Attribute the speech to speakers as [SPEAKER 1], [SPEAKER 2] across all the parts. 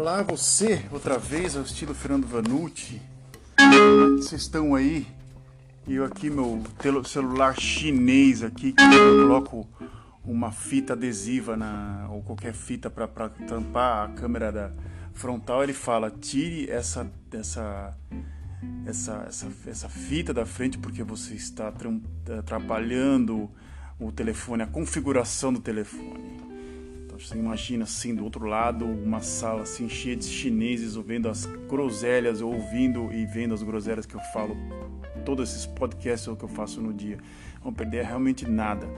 [SPEAKER 1] Olá, você, outra vez, ao estilo Fernando Vanucci. Vocês estão aí? E eu aqui, meu celular chinês aqui, que eu coloco uma fita adesiva na, ou qualquer fita para tampar a câmera da frontal, ele fala, tire essa, essa, essa, essa, essa fita da frente porque você está atrapalhando o telefone, a configuração do telefone. Você imagina assim do outro lado uma sala assim cheia de chineses ouvindo as groselhas, ouvindo e vendo as groselhas que eu falo, todos esses podcasts que eu faço no dia. Vão perder realmente nada,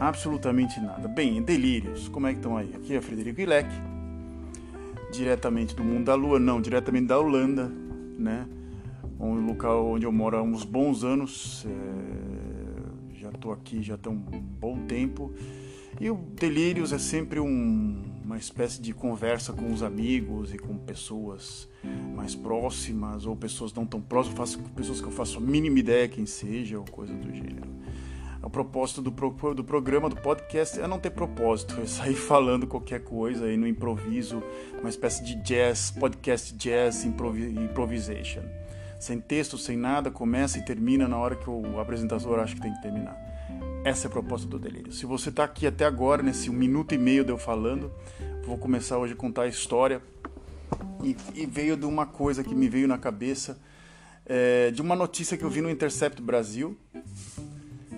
[SPEAKER 1] absolutamente nada. Bem, delírios, como é que estão aí? Aqui é Frederico Ilek, diretamente do mundo da lua, não, diretamente da Holanda, né? Um local onde eu moro há uns bons anos. É... Já estou aqui já tem um bom tempo e o Delírios é sempre um, uma espécie de conversa com os amigos e com pessoas mais próximas ou pessoas não tão próximas, pessoas que eu faço a mínima ideia quem seja ou coisa do gênero. O propósito do, do programa, do podcast, é não ter propósito, é sair falando qualquer coisa aí no improviso, uma espécie de jazz, podcast jazz improvi, improvisation. Sem texto, sem nada, começa e termina na hora que o apresentador acha que tem que terminar. Essa é a proposta do delírio. Se você está aqui até agora, nesse minuto e meio de eu falando, vou começar hoje a contar a história. E, e veio de uma coisa que me veio na cabeça, é, de uma notícia que eu vi no Intercept Brasil,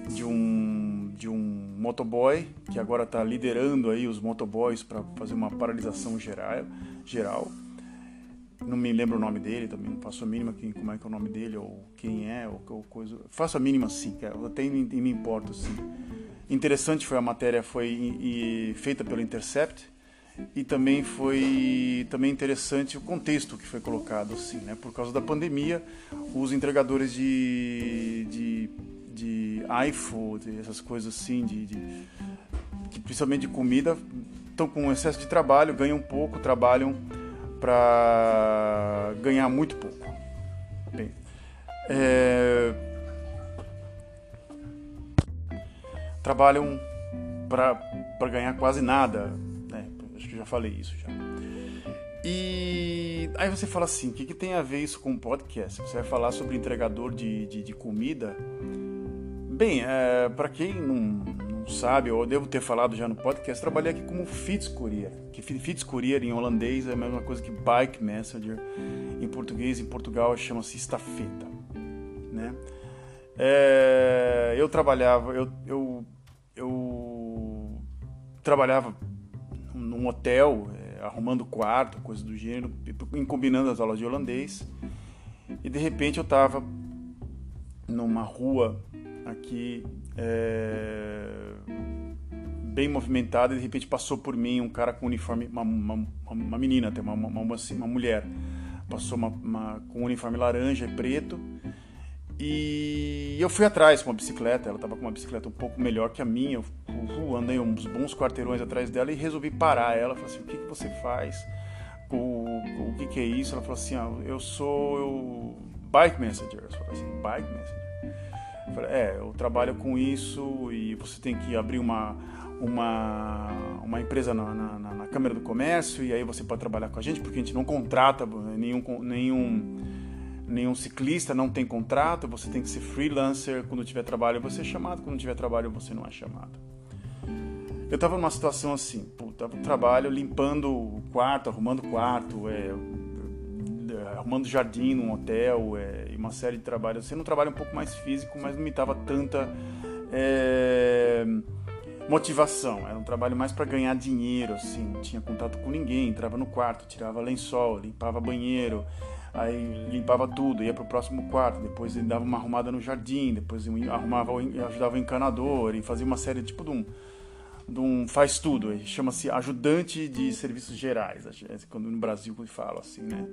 [SPEAKER 1] de um, de um motoboy que agora está liderando aí os motoboys para fazer uma paralisação geral, geral não me lembro o nome dele, também não faço a mínima quem, como é que é o nome dele, ou quem é, ou, ou coisa. Faço a mínima sim, cara, eu até me, me importo sim. Interessante foi a matéria, foi e, feita pelo Intercept, e também foi também interessante o contexto que foi colocado assim, né? Por causa da pandemia, os entregadores de, de, de iFood, essas coisas assim, de, de, de principalmente de comida, estão com excesso de trabalho, ganham pouco, trabalham para ganhar muito pouco. Bem, é... trabalham para ganhar quase nada, né? acho que já falei isso já. E aí você fala assim, o que, que tem a ver isso com podcast? Você vai falar sobre entregador de, de, de comida? Bem, é, para quem não, sabe, eu devo ter falado já no podcast, trabalhei aqui como Fitzcourier, que Fitzcourier em holandês é a mesma coisa que Bike Messenger, em português, em Portugal chama-se estafeta, né? É, eu trabalhava, eu, eu, eu trabalhava num hotel, é, arrumando quarto, coisa do gênero, combinando as aulas de holandês, e de repente eu estava numa rua aqui é, bem movimentada e de repente passou por mim um cara com uniforme, uma, uma, uma menina, até uma, uma, uma, uma mulher, passou uma, com um uniforme laranja e preto e eu fui atrás com uma bicicleta, ela estava com uma bicicleta um pouco melhor que a minha, eu andei uns bons quarteirões atrás dela e resolvi parar ela, falei assim, o que, que você faz? O, o, o que, que é isso? Ela falou assim, ah, eu sou eu, bike messenger, eu falei assim, bike messenger? Eu falei, é, eu trabalho com isso e você tem que abrir uma, uma, uma empresa na, na, na, Câmara do Comércio e aí você pode trabalhar com a gente, porque a gente não contrata nenhum, nenhum, nenhum ciclista, não tem contrato, você tem que ser freelancer, quando tiver trabalho você é chamado, quando tiver trabalho você não é chamado. Eu estava numa situação assim, puta, trabalho limpando o quarto, arrumando o quarto, é, arrumando jardim num hotel é, e uma série de trabalhos. Sendo um trabalho um pouco mais físico, mas não me dava tanta é, motivação. Era um trabalho mais para ganhar dinheiro, assim. Não tinha contato com ninguém. Entrava no quarto, tirava lençol, limpava banheiro, aí limpava tudo, ia para o próximo quarto. Depois ele dava uma arrumada no jardim, depois arrumava, ajudava o encanador e fazia uma série tipo de um de um faz tudo, chama-se ajudante de serviços gerais, quando no Brasil falo assim, né?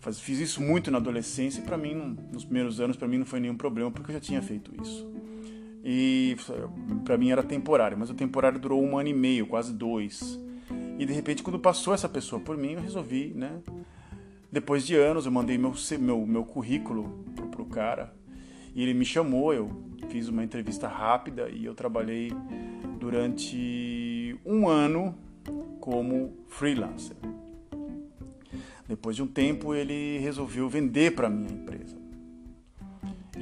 [SPEAKER 1] Fiz isso muito na adolescência e para mim, nos primeiros anos, para mim não foi nenhum problema porque eu já tinha feito isso. E para mim era temporário, mas o temporário durou um ano e meio, quase dois. E de repente, quando passou essa pessoa por mim, eu resolvi, né? Depois de anos, eu mandei meu, meu, meu currículo pro, pro cara e ele me chamou. Eu fiz uma entrevista rápida e eu trabalhei durante um ano como freelancer. Depois de um tempo, ele resolveu vender para minha empresa.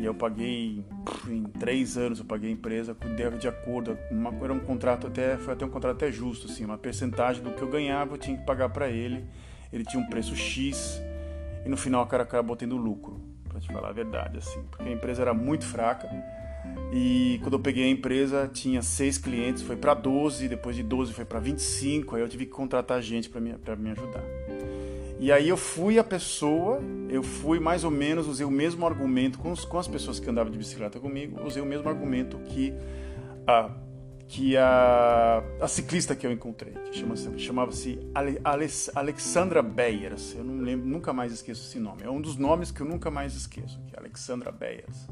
[SPEAKER 1] E eu paguei, em três anos eu paguei a empresa de acordo, uma, era um contrato até, foi até um contrato até justo, assim, uma percentagem do que eu ganhava eu tinha que pagar para ele. Ele tinha um preço X e no final o cara acabou tendo lucro, para te falar a verdade, assim, porque a empresa era muito fraca e quando eu peguei a empresa tinha seis clientes, foi para 12, depois de 12 foi para 25, aí eu tive que contratar gente para me, me ajudar. E aí eu fui a pessoa, eu fui mais ou menos, usei o mesmo argumento com, os, com as pessoas que andavam de bicicleta comigo, usei o mesmo argumento que a, que a, a ciclista que eu encontrei, que chama-se, chamava-se Ale, Ale, Alexandra Beyers, eu não lembro, nunca mais esqueço esse nome, é um dos nomes que eu nunca mais esqueço, que é Alexandra Beyers.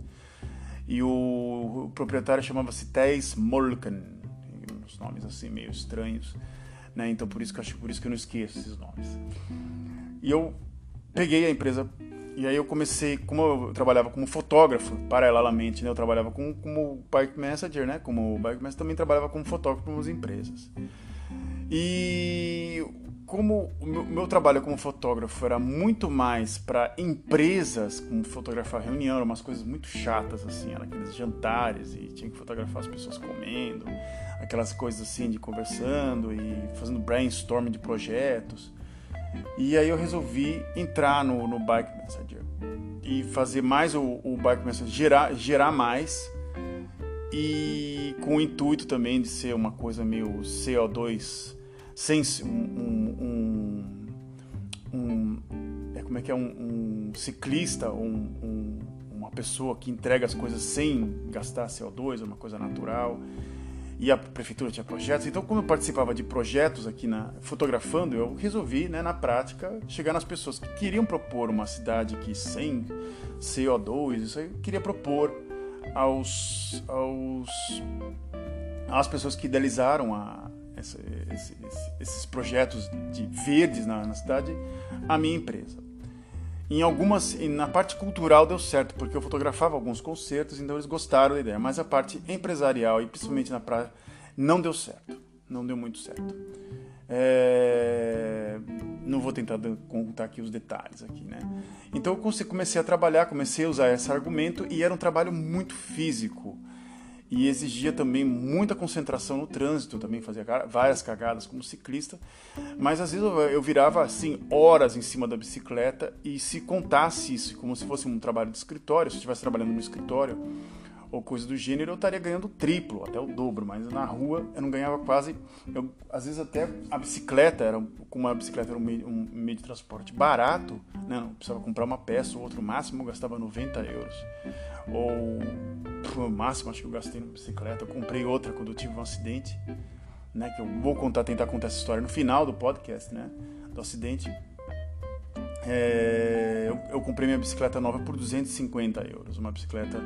[SPEAKER 1] E o, o proprietário chamava-se Thijs Molken, uns nomes assim meio estranhos, né? Então por isso que eu acho por isso que eu não esqueço esses nomes. E eu peguei a empresa e aí eu comecei, como eu trabalhava como fotógrafo, paralelamente, né? Eu trabalhava como, como bike messenger, né? Como bike messenger, também trabalhava como fotógrafo para umas empresas. E como o meu, meu, trabalho como fotógrafo era muito mais para empresas, como fotografar reunião, umas coisas muito chatas assim, era aqueles jantares e tinha que fotografar as pessoas comendo, aquelas coisas assim de conversando e fazendo brainstorming de projetos. E aí eu resolvi entrar no, no Bike Messenger e fazer mais o, o Bike Messenger gerar, gerar mais e com o intuito também de ser uma coisa meio CO2 sem um, um, um, é como é que é um, ciclista um, uma pessoa que entrega as coisas sem gastar CO2 uma coisa natural e a prefeitura tinha projetos. Então, como eu participava de projetos aqui na fotografando, eu resolvi, né, na prática, chegar nas pessoas que queriam propor uma cidade que sem CO2, isso aí queria propor aos, aos às pessoas que idealizaram a, esse, esse, esses projetos de verdes na, na cidade, a minha empresa. Em algumas, na parte cultural deu certo, porque eu fotografava alguns concertos, então eles gostaram da ideia. Mas a parte empresarial e principalmente na praia não deu certo, não deu muito certo. É... Não vou tentar contar aqui os detalhes aqui, né? Então eu comecei a trabalhar, comecei a usar esse argumento e era um trabalho muito físico e exigia também muita concentração no trânsito, também fazia várias cagadas como ciclista, mas às vezes eu virava assim horas em cima da bicicleta e se contasse isso como se fosse um trabalho de escritório, se eu estivesse trabalhando no escritório ou coisa do gênero, eu estaria ganhando triplo, até o dobro, mas na rua eu não ganhava quase, eu, às vezes até a bicicleta era como uma bicicleta era um meio, um meio de transporte barato, né? não precisava comprar uma peça ou outro máximo eu gastava 90 euros ou o máximo acho que eu gastei na bicicleta. Eu comprei outra quando eu tive um acidente, né? Que eu vou contar, tentar contar essa história no final do podcast, né? Do acidente. É, eu, eu, comprei minha bicicleta nova por 250 euros. Uma bicicleta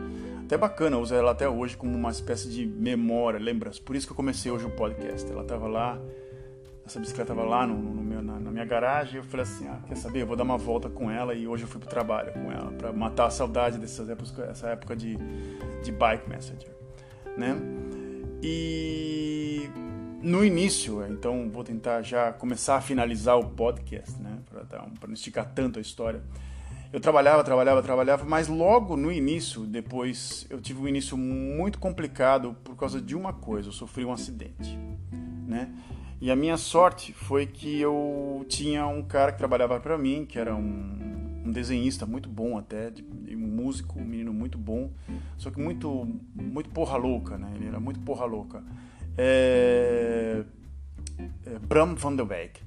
[SPEAKER 1] até bacana, eu uso ela até hoje como uma espécie de memória, lembrança. Por isso que eu comecei hoje o podcast. Ela estava lá essa bicicleta estava lá no, no meu, na, na, minha garagem. Eu falei assim: ah, quer saber? Eu vou dar uma volta com ela. E hoje eu fui pro trabalho com ela, para matar a saudade dessas épocas, essa época de, de bike messenger, né? E no início, então vou tentar já começar a finalizar o podcast, né? Para não esticar tanto a história. Eu trabalhava, trabalhava, trabalhava, mas logo no início, depois, eu tive um início muito complicado por causa de uma coisa: eu sofri um acidente, né? E a minha sorte foi que eu tinha um cara que trabalhava para mim, que era um, um, desenhista muito bom até, de, um músico, um menino muito bom, só que muito, muito porra louca, né? Ele era muito porra louca. É, é, Bram van der Beek.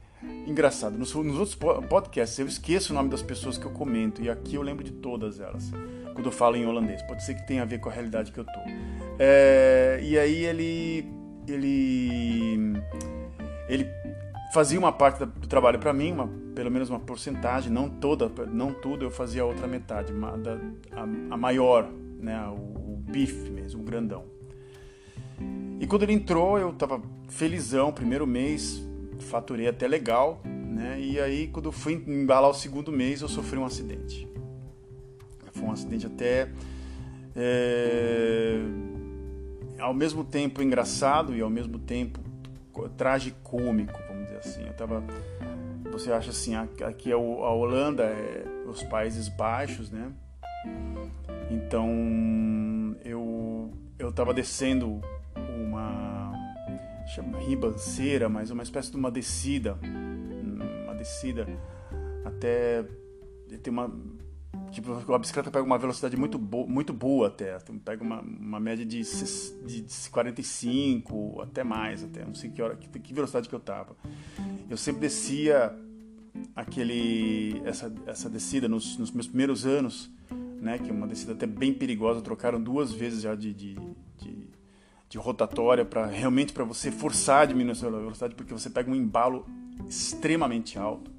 [SPEAKER 1] Engraçado, nos, nos, outros podcasts eu esqueço o nome das pessoas que eu comento e aqui eu lembro de todas elas quando eu falo em holandês. Pode ser que tenha a ver com a realidade que eu tô. É, e aí ele ele ele fazia uma parte do trabalho para mim, uma, pelo menos uma porcentagem, não toda, não tudo, eu fazia a outra metade, a, a maior, né, o, o bife mesmo, o grandão. E quando ele entrou, eu estava felizão, primeiro mês, faturei até legal, né? E aí quando eu fui embalar o segundo mês, eu sofri um acidente. Foi um acidente até é, ao mesmo tempo engraçado e ao mesmo tempo tragicômico, vamos dizer assim. Eu tava você acha assim, aqui é a Holanda, é os Países Baixos, né? Então eu eu estava descendo uma chama ribanceira, mas uma espécie de uma descida, uma descida até tem uma tipo a bicicleta pega uma velocidade muito boa, muito boa até, pega uma, uma média de, de 45 até mais até, não sei que hora, que, que velocidade que eu tava. Eu sempre descia aquele essa essa descida nos, nos meus primeiros anos, né, que é uma descida até bem perigosa, trocaram duas vezes já de, de, de rotatória para realmente para você forçar a diminuir a sua velocidade, porque você pega um embalo extremamente alto.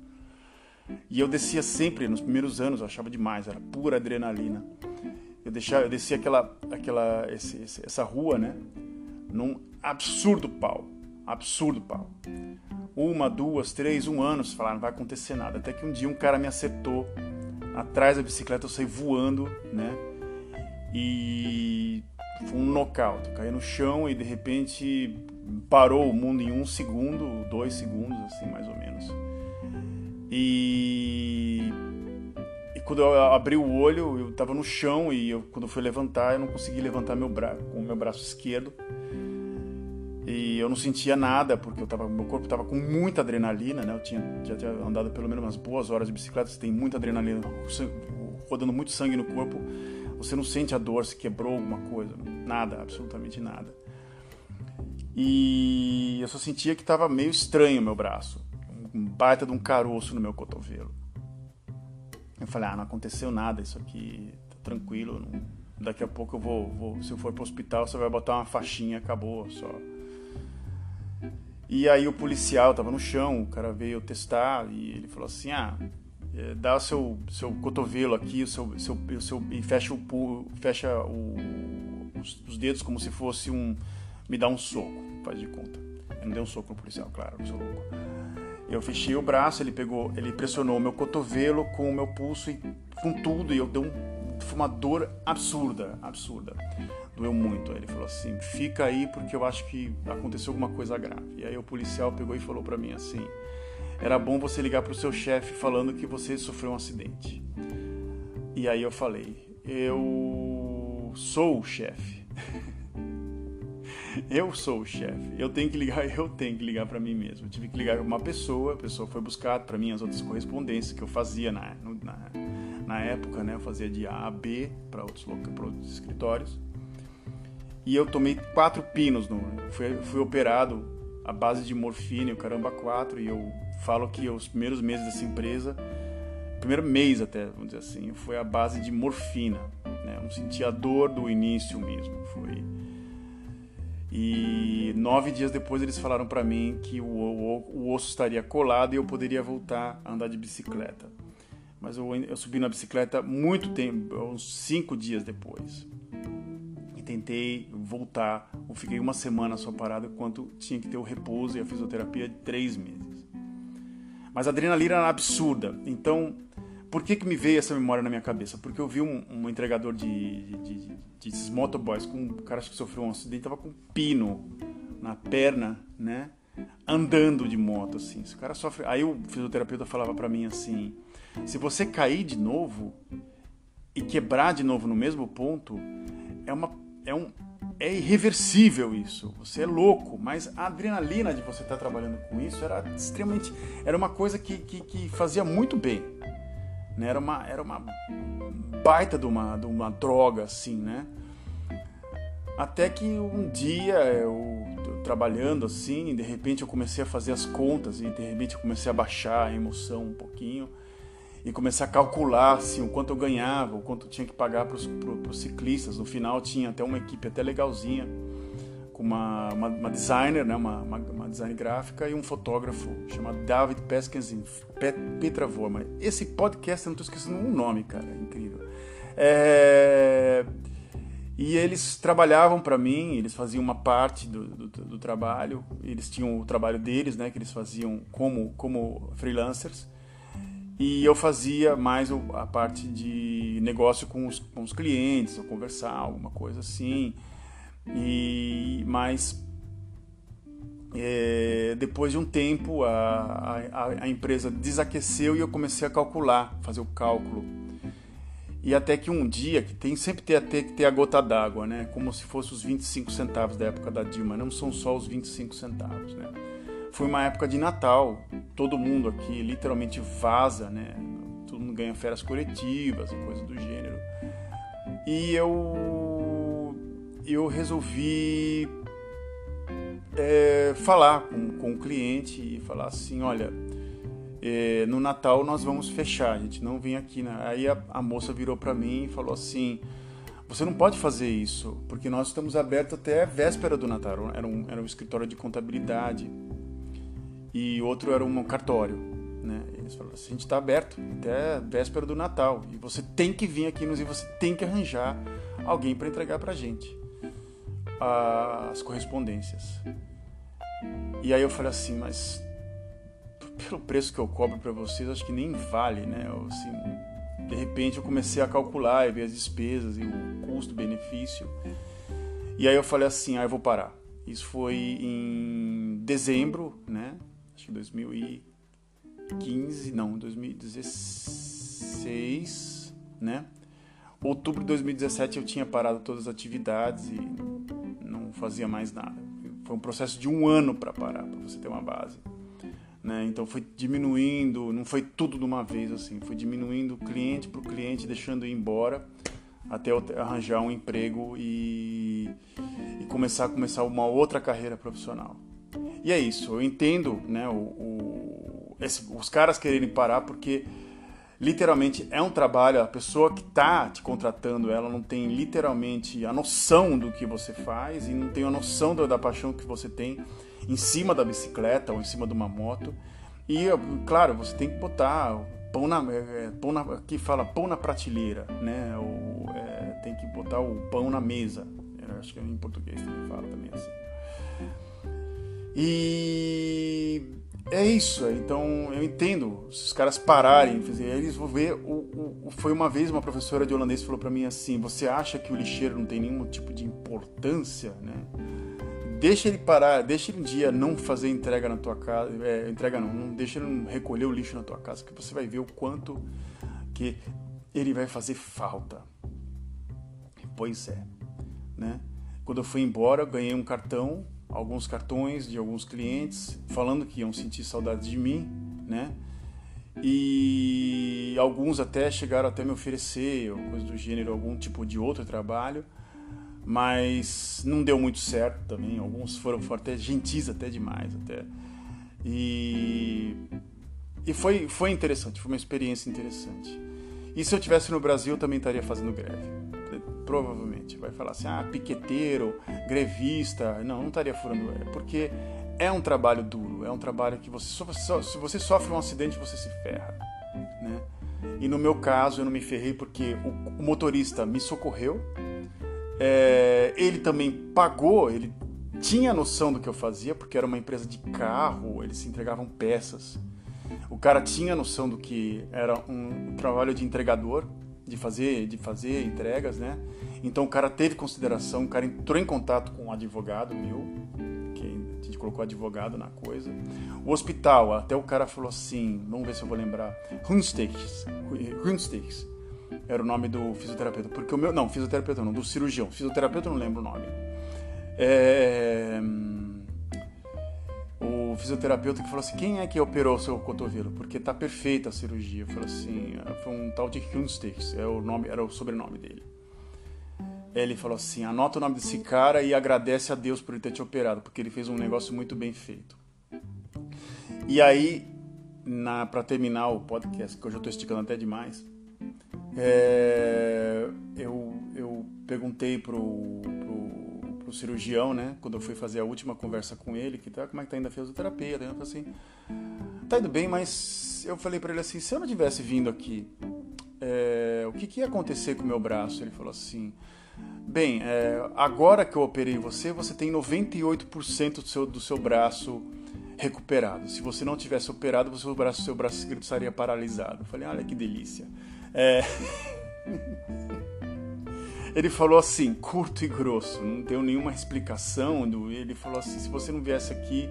[SPEAKER 1] E eu descia sempre, nos primeiros anos, eu achava demais, era pura adrenalina. Eu, deixava, eu descia aquela, aquela, esse, essa rua, né? Num absurdo pau. Absurdo pau. Uma, duas, três, um ano, se falar, não vai acontecer nada. Até que um dia um cara me acertou atrás da bicicleta, eu saí voando, né? E foi um nocaute. Caí no chão e de repente parou o mundo em um segundo, dois segundos, assim, mais ou menos. E, e quando eu abri o olho, eu estava no chão e eu, quando eu fui levantar, eu não consegui levantar meu braço com o meu braço esquerdo. E eu não sentia nada, porque eu tava, meu corpo estava com muita adrenalina, né? Eu tinha, já tinha andado pelo menos umas boas horas de bicicleta, você tem muita adrenalina, rodando muito sangue no corpo, você não sente a dor, se quebrou alguma coisa, nada, absolutamente nada. E eu só sentia que estava meio estranho o meu braço um baita de um caroço no meu cotovelo. Eu falei, ah, não aconteceu nada, isso aqui tá tranquilo. Não... Daqui a pouco eu vou, vou, se eu for pro hospital, você vai botar uma faixinha, acabou, só. E aí o policial tava no chão, o cara veio testar e ele falou assim, ah, é, dá o seu, seu cotovelo aqui, o seu, seu, seu, e fecha, o, fecha o, os, os dedos como se fosse um, me dá um soco, faz de conta. Eu não dei um soco no policial, claro, eu sou louco. Eu fechei o braço, ele pegou, ele pressionou meu cotovelo com o meu pulso e com tudo e eu dei um, uma dor absurda, absurda. Doeu muito. Aí ele falou assim: "Fica aí porque eu acho que aconteceu alguma coisa grave". E aí o policial pegou e falou para mim assim: "Era bom você ligar pro seu chefe falando que você sofreu um acidente". E aí eu falei: "Eu sou o chefe". eu sou o chefe. Eu tenho que ligar, eu tenho que ligar para mim mesmo. Eu tive que ligar para uma pessoa, a pessoa foi buscar para mim as outras correspondências que eu fazia na, na, na época, né? Eu fazia de A a B para outros, outros escritórios. E eu tomei quatro pinos, no, fui, fui operado à base de morfina e o caramba quatro. E eu falo que os primeiros meses dessa empresa, primeiro mês até, vamos dizer assim, foi a base de morfina. Né? Eu não sentia a dor do início mesmo. Foi e nove dias depois eles falaram para mim que o, o, o, osso estaria colado e eu poderia voltar a andar de bicicleta. Mas eu, eu subi na bicicleta muito tempo, uns cinco dias depois. E tentei voltar. Eu fiquei uma semana só parado, enquanto tinha que ter o repouso e a fisioterapia de três meses. Mas a adrenalina era absurda. Então por que, que me veio essa memória na minha cabeça? Porque eu vi um, um entregador de, de, de, de motoboys com um cara que sofreu um acidente, tava com um pino na perna, né? Andando de moto, assim. Se o cara sofre. Aí o fisioterapeuta falava para mim assim: se você cair de novo e quebrar de novo no mesmo ponto, é uma. É um, é irreversível isso. Você é louco, mas a adrenalina de você estar tá trabalhando com isso era extremamente. Era uma coisa que, que, que fazia muito bem. Né? Era, uma, era uma baita de uma, de uma droga, assim, né? Até que um dia eu, eu, trabalhando assim, de repente eu comecei a fazer as contas e de repente eu comecei a baixar a emoção um pouquinho e comecei a calcular assim, o quanto eu ganhava, o quanto eu tinha que pagar para os ciclistas. No final tinha até uma equipe até legalzinha com uma, uma, uma designer, né, uma, uma, uma, design gráfica e um fotógrafo chamado David Peskinsin, Petra Vorma. Esse podcast, eu não estou esquecendo um nome, cara, é incrível. É... E eles trabalhavam para mim, eles faziam uma parte do, do, do, trabalho, eles tinham o trabalho deles, né, que eles faziam como, como freelancers, e eu fazia mais a parte de negócio com os, com os clientes, ou conversar, alguma coisa assim. E mas é, depois de um tempo a, a, a, empresa desaqueceu e eu comecei a calcular, fazer o cálculo. E até que um dia, que tem sempre ter, ter que ter a gota d'água, né? Como se fosse os 25 centavos da época da Dilma, não são só os 25 centavos, né? Foi uma época de Natal, todo mundo aqui literalmente vaza, né? Todo mundo ganha férias coletivas e coisas do gênero. E eu eu resolvi é, falar com, com o cliente e falar assim, olha, é, no Natal nós vamos fechar, a gente não vem aqui. Né? Aí a, a moça virou para mim e falou assim, você não pode fazer isso, porque nós estamos abertos até a véspera do Natal. Era um, era um escritório de contabilidade e outro era um cartório. Né? Eles falaram assim, a gente está aberto até véspera do Natal e você tem que vir aqui nos e você tem que arranjar alguém para entregar para gente as correspondências. E aí eu falei assim, mas pelo preço que eu cobro para vocês, acho que nem vale, né? Eu, assim, de repente eu comecei a calcular e ver as despesas e o custo-benefício. E aí eu falei assim, ah, eu vou parar. Isso foi em dezembro? Acho que 2015, não, 2016, né? Outubro de 2017 eu tinha parado todas as atividades e não fazia mais nada. Foi um processo de um ano para parar, para você ter uma base. Né? Então foi diminuindo, não foi tudo de uma vez assim, foi diminuindo cliente por cliente, deixando ir embora até eu arranjar um emprego e, e começar começar uma outra carreira profissional. E é isso, eu entendo né, o, o esse, os caras quererem parar porque literalmente é um trabalho, a pessoa que está te contratando, ela não tem literalmente a noção do que você faz e não tem a noção da, da paixão que você tem em cima da bicicleta ou em cima de uma moto. E, claro, você tem que botar pão na, é, pão na aqui fala pão na prateleira, né? Ou, é, tem que botar o pão na mesa. Eu acho que em português também fala também assim. E é isso, então eu entendo se os caras pararem, eles vão ver. O, o, foi uma vez uma professora de holandês falou para mim assim: Você acha que o lixeiro não tem nenhum tipo de importância, né? Deixa ele parar, deixa ele um dia não fazer entrega na tua casa, é, entrega não, não deixa ele não recolher o lixo na tua casa, que você vai ver o quanto que ele vai fazer falta. Pois é, né? Quando eu fui embora, eu ganhei um cartão alguns cartões de alguns clientes falando que iam sentir saudade de mim, né? E alguns até chegaram até me oferecer, ou coisa do gênero, algum tipo de outro trabalho, mas não deu muito certo também. Alguns foram, foram até gentis até demais até. E, e foi, foi interessante, foi uma experiência interessante. E se eu tivesse no Brasil, eu também estaria fazendo greve provavelmente vai falar assim, ah, piqueteiro, grevista, não, não estaria furando é, porque é um trabalho duro, é um trabalho que você só, se você sofre um acidente você se ferra, né? E no meu caso eu não me ferrei porque o, o motorista me socorreu, é, ele também pagou, ele tinha noção do que eu fazia porque era uma empresa de carro, eles entregavam peças. O cara tinha noção do que era um trabalho de entregador, de fazer, de fazer entregas, né? Então o cara teve consideração, o cara entrou em contato com um advogado meu, que a gente colocou advogado na coisa. O hospital, até o cara falou assim, vamos ver se eu vou lembrar, Hunsteaks, Hunsteaks era o nome do fisioterapeuta, porque o meu, não, fisioterapeuta não, do cirurgião, fisioterapeuta eu não lembro o nome. É, o fisioterapeuta que falou assim: quem é que operou o seu cotovelo? Porque tá perfeita a cirurgia. Falou assim: ah, foi um tal de Kunstix, é o nome, era o sobrenome dele. Ele falou assim: anota o nome desse cara e agradece a Deus por ele ter te operado, porque ele fez um negócio muito bem feito. E aí, para terminar o podcast, que hoje eu estou esticando até demais, é, eu, eu perguntei pro, pro cirurgião, né? Quando eu fui fazer a última conversa com ele, que tá, como é que tá indo a fisioterapia? Ele falou assim, tá indo bem, mas eu falei para ele assim, se eu não tivesse vindo aqui, é, o que, que ia acontecer com o meu braço? Ele falou assim, bem, é, agora que eu operei você, você tem 98% do seu, do seu braço recuperado. Se você não tivesse operado, o seu braço, seu braço esquerdo estaria paralisado. Eu falei, olha que delícia. É... ele falou assim, curto e grosso, não deu nenhuma explicação. Ele falou assim: se você não viesse aqui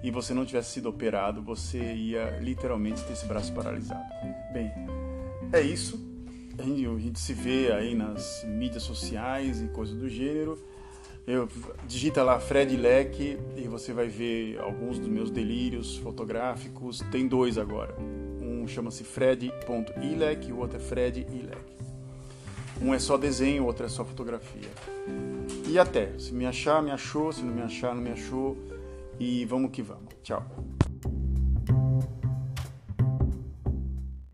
[SPEAKER 1] e você não tivesse sido operado, você ia literalmente ter esse braço paralisado. Bem, é isso. A gente, a gente se vê aí nas mídias sociais e coisas do gênero. Eu, digita lá Fred Leque e você vai ver alguns dos meus delírios fotográficos. Tem dois agora. Um chama-se Fred.ilek e o outro é Fred Ilek. Um é só desenho, o outro é só fotografia. E até. Se me achar, me achou. Se não me achar, não me achou. E vamos que vamos. Tchau.